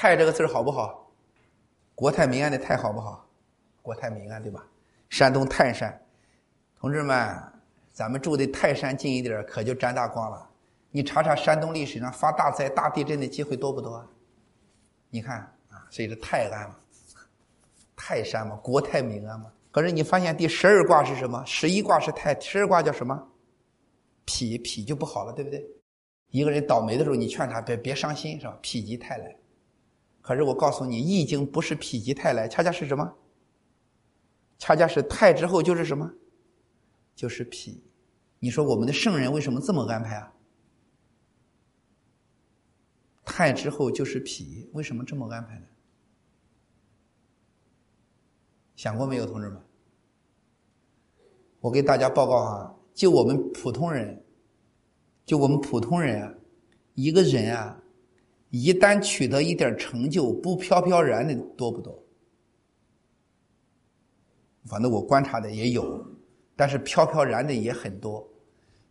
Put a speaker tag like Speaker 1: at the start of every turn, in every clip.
Speaker 1: 泰这个字好不好？国泰民安的泰好不好？国泰民安对吧？山东泰山，同志们，咱们住的泰山近一点可就沾大光了。你查查山东历史上发大灾、大地震的机会多不多？你看啊，所以是泰安嘛，泰山嘛，国泰民安嘛。可是你发现第十二卦是什么？十一卦是泰，十二卦叫什么？否，否就不好了，对不对？一个人倒霉的时候，你劝他别别伤心，是吧？否极泰来。可是我告诉你，《易经》不是否极泰来，恰恰是什么？恰恰是泰之后就是什么？就是否。你说我们的圣人为什么这么安排啊？泰之后就是否，为什么这么安排呢？想过没有，同志们？我给大家报告哈，就我们普通人，就我们普通人啊，一个人啊。一旦取得一点成就，不飘飘然的多不多？反正我观察的也有，但是飘飘然的也很多。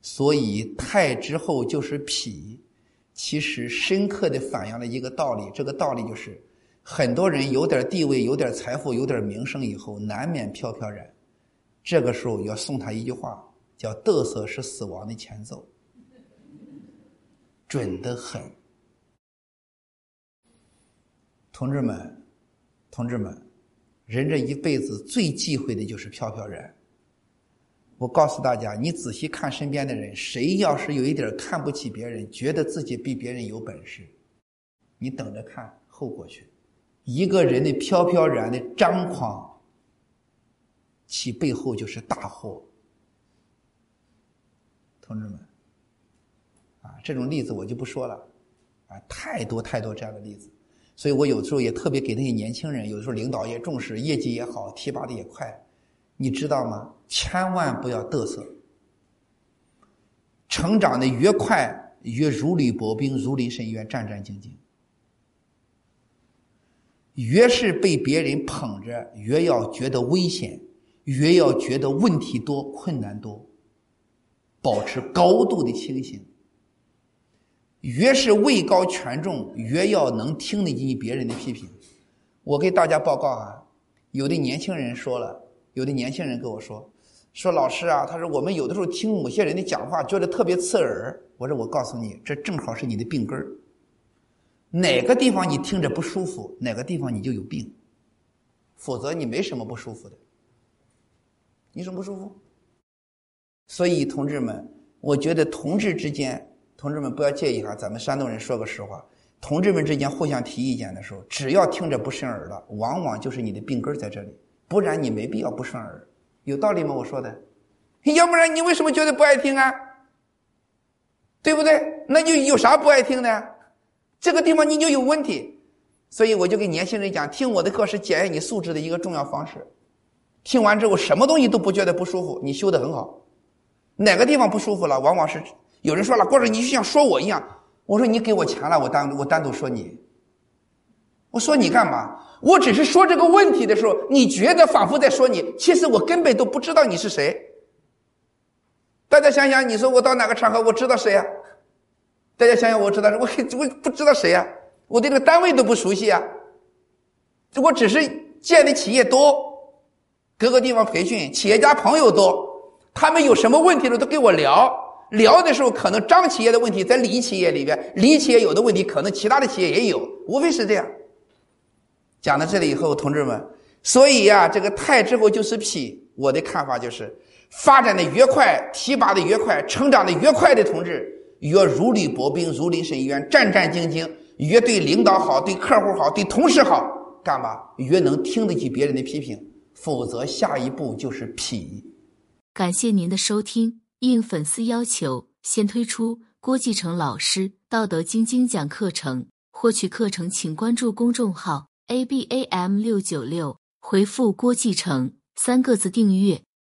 Speaker 1: 所以太之后就是脾，其实深刻的反映了一个道理。这个道理就是，很多人有点地位、有点财富、有点名声以后，难免飘飘然。这个时候要送他一句话，叫“嘚瑟是死亡的前奏”，准得很。同志们，同志们，人这一辈子最忌讳的就是飘飘然。我告诉大家，你仔细看身边的人，谁要是有一点看不起别人，觉得自己比别人有本事，你等着看后果去。一个人的飘飘然的张狂，其背后就是大祸。同志们，啊，这种例子我就不说了，啊，太多太多这样的例子。所以我有时候也特别给那些年轻人，有的时候领导也重视，业绩也好，提拔的也快，你知道吗？千万不要嘚瑟。成长的越快，越如履薄冰，如临深渊，战战兢兢。越是被别人捧着，越要觉得危险，越要觉得问题多、困难多，保持高度的清醒。越是位高权重，越要能听得进别人的批评。我给大家报告啊，有的年轻人说了，有的年轻人跟我说，说老师啊，他说我们有的时候听某些人的讲话，觉得特别刺耳。我说我告诉你，这正好是你的病根儿。哪个地方你听着不舒服，哪个地方你就有病，否则你没什么不舒服的。你什么不舒服？所以同志们，我觉得同志之间。同志们不要介意哈，咱们山东人说个实话，同志们之间互相提意见的时候，只要听着不顺耳了，往往就是你的病根在这里，不然你没必要不顺耳，有道理吗？我说的，要不然你为什么觉得不爱听啊？对不对？那就有啥不爱听的？这个地方你就有问题，所以我就跟年轻人讲，听我的课是检验你素质的一个重要方式。听完之后，什么东西都不觉得不舒服，你修的很好。哪个地方不舒服了，往往是。有人说了，或者你就像说我一样，我说你给我钱了，我单我单独说你，我说你干嘛？我只是说这个问题的时候，你觉得仿佛在说你，其实我根本都不知道你是谁。大家想想，你说我到哪个场合，我知道谁呀？大家想想，我知道我我不知道谁呀？我对这个单位都不熟悉啊。我只是见的企业多，各个地方培训，企业家朋友多，他们有什么问题了都跟我聊。聊的时候，可能张企业的问题在李企业里边，李企业有的问题，可能其他的企业也有，无非是这样。讲到这里以后，同志们，所以呀，这个太之后就是脾。我的看法就是，发展的越快，提拔的越快，成长的越快的同志，越如履薄冰，如临深渊，战战兢兢，越对领导好，对客户好，对同事好，干嘛？越能听得起别人的批评，否则下一步就是脾。
Speaker 2: 感谢您的收听。应粉丝要求，先推出郭继成老师《道德经》精讲课程。获取课程，请关注公众号 “abam 六九六”，回复“郭继成”三个字订阅。